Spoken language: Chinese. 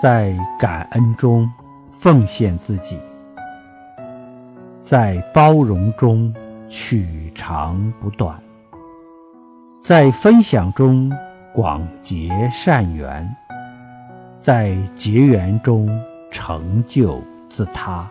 在感恩中奉献自己在包容中取长补短在分享中广结善缘在结缘中成就自他。